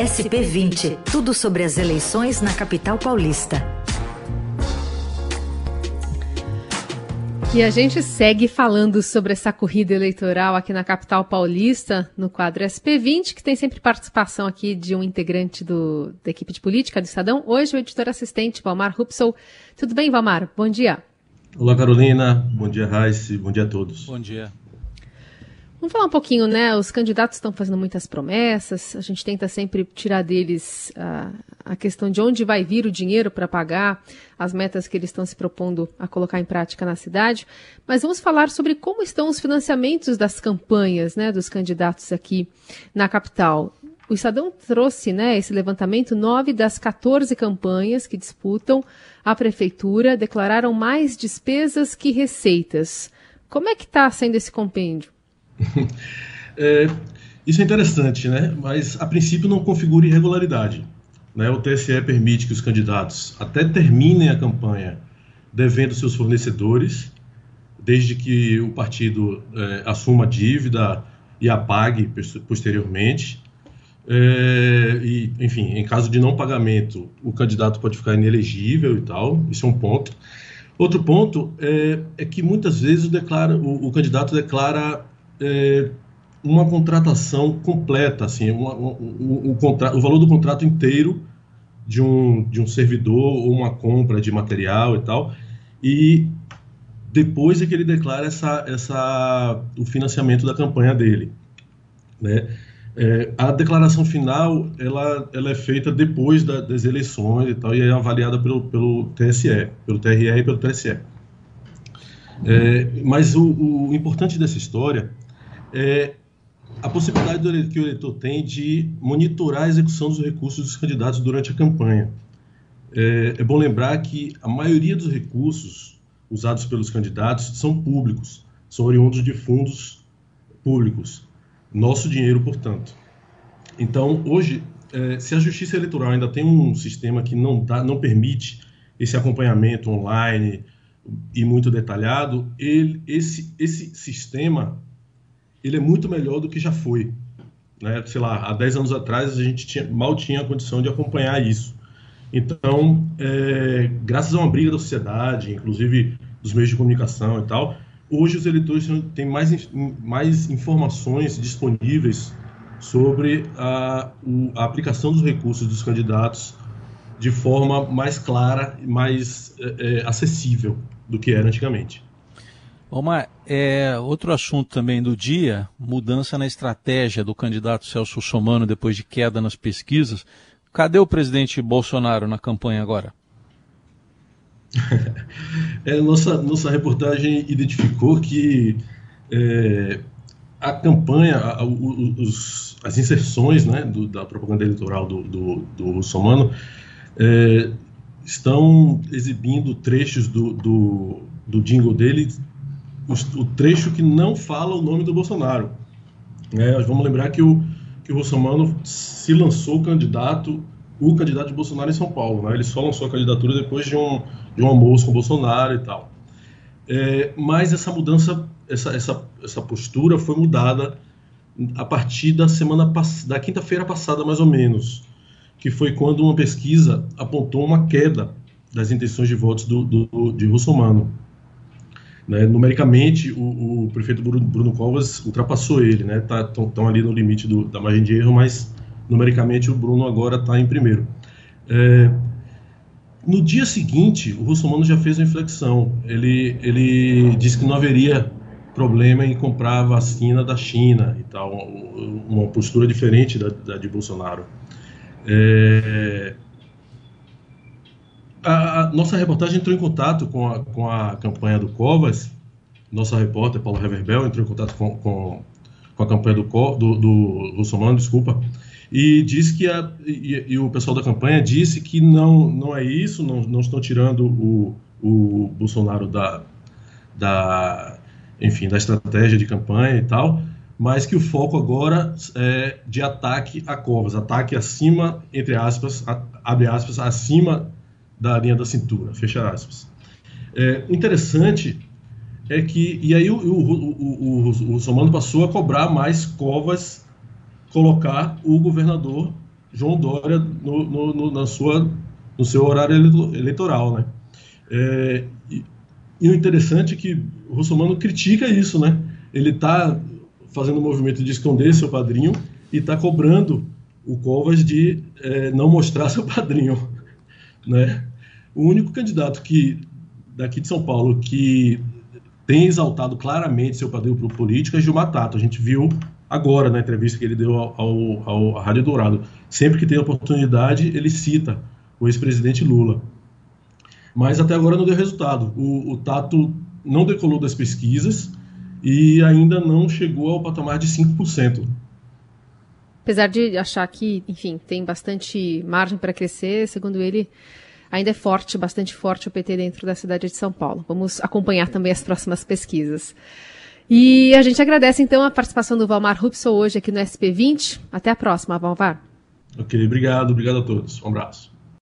SP20. Tudo sobre as eleições na capital paulista. E a gente segue falando sobre essa corrida eleitoral aqui na capital paulista, no quadro SP20, que tem sempre participação aqui de um integrante do, da equipe de política do Estadão. Hoje, o editor assistente, Valmar Rupsol. Tudo bem, Valmar? Bom dia. Olá, Carolina. Bom dia, Raíssa. Bom dia a todos. Bom dia. Vamos falar um pouquinho, né? Os candidatos estão fazendo muitas promessas, a gente tenta sempre tirar deles a, a questão de onde vai vir o dinheiro para pagar as metas que eles estão se propondo a colocar em prática na cidade. Mas vamos falar sobre como estão os financiamentos das campanhas, né, dos candidatos aqui na capital. O Estadão trouxe né, esse levantamento. Nove das 14 campanhas que disputam a prefeitura declararam mais despesas que receitas. Como é que está sendo esse compêndio? é, isso é interessante, né? Mas a princípio não configura irregularidade. Né? O TSE permite que os candidatos até terminem a campanha devendo seus fornecedores, desde que o partido é, assuma a dívida e a pague posteriormente. É, e, enfim, em caso de não pagamento, o candidato pode ficar inelegível e tal. Isso é um ponto. Outro ponto é, é que muitas vezes o, declara, o, o candidato declara é, uma contratação completa, assim, uma, o, o valor do contrato inteiro de um, de um servidor ou uma compra de material e tal, e depois é que ele declara essa, essa, o financiamento da campanha dele. Né? É, a declaração final ela, ela é feita depois da, das eleições e tal, e é avaliada pelo, pelo TSE, pelo TRE e pelo TSE. É, mas o, o importante dessa história é a possibilidade que o eleitor tem de monitorar a execução dos recursos dos candidatos durante a campanha. É, é bom lembrar que a maioria dos recursos usados pelos candidatos são públicos, são oriundos de fundos públicos, nosso dinheiro, portanto. Então, hoje, é, se a Justiça Eleitoral ainda tem um sistema que não, dá, não permite esse acompanhamento online e muito detalhado, ele, esse, esse sistema ele é muito melhor do que já foi. Né? Sei lá, há 10 anos atrás a gente tinha, mal tinha a condição de acompanhar isso. Então, é, graças a uma briga da sociedade, inclusive dos meios de comunicação e tal, hoje os eleitores têm mais, mais informações disponíveis sobre a, a aplicação dos recursos dos candidatos de forma mais clara e mais é, é acessível do que era antigamente. Omar, é, outro assunto também do dia, mudança na estratégia do candidato Celso Somano depois de queda nas pesquisas. Cadê o presidente Bolsonaro na campanha agora? é, nossa, nossa reportagem identificou que é, a campanha, a, os, as inserções né, do, da propaganda eleitoral do, do, do Somano é, estão exibindo trechos do, do, do jingle dele o, trecho que não fala o nome do Bolsonaro. É, vamos lembrar que o, que o Bolsonaro se lançou candidato, o candidato de Bolsonaro em São Paulo. Né? Ele só lançou a candidatura depois de um, de um almoço com o Bolsonaro e tal. É, mas essa mudança, essa, essa, essa postura foi mudada a partir da semana da quinta-feira passada, mais ou menos, que foi quando uma pesquisa apontou uma queda das intenções de votos do, do de Russomano. Né, numericamente, o, o, prefeito Bruno, Covas ultrapassou ele, né? Tá, tão, ali no limite do, da margem de erro, mas numericamente o Bruno agora está em primeiro. É, no dia seguinte, o Russomano já fez a inflexão. Ele, ele disse que não haveria problema em comprar vacina da China e tal, uma postura diferente da, da de Bolsonaro. É, a, a, nossa reportagem entrou em contato com a, com a campanha do Covas, nossa repórter Paula Reverbel entrou em contato com, com, com a campanha do, do, do desculpa, e disse que a, e, e, o pessoal da campanha disse que não, não é isso, não, não estão tirando o, o Bolsonaro da, da, enfim, da estratégia de campanha e tal, mas que o foco agora é de ataque a Covas, ataque acima, entre aspas, a, abre aspas, acima da linha da cintura, fecha aspas. É, interessante é que, e aí o, o, o, o, passou a cobrar mais covas, colocar o governador João Dória no, no, no, na sua, no seu horário eleitoral, né? É, e, e, o interessante é que o Russomano critica isso, né? Ele está fazendo o um movimento de esconder seu padrinho e está cobrando o Covas de é, não mostrar seu padrinho, né? O único candidato que daqui de São Paulo que tem exaltado claramente seu padrinho para o político é Gilmar Tato. A gente viu agora na entrevista que ele deu ao, ao, ao à Rádio Dourado. Sempre que tem oportunidade, ele cita o ex-presidente Lula. Mas até agora não deu resultado. O, o Tato não decolou das pesquisas e ainda não chegou ao patamar de 5%. Apesar de achar que, enfim, tem bastante margem para crescer, segundo ele, ainda é forte, bastante forte o PT dentro da cidade de São Paulo. Vamos acompanhar também as próximas pesquisas. E a gente agradece então a participação do Valmar Rupsol hoje aqui no SP20. Até a próxima, Valmar. Ok, obrigado, obrigado a todos. Um abraço.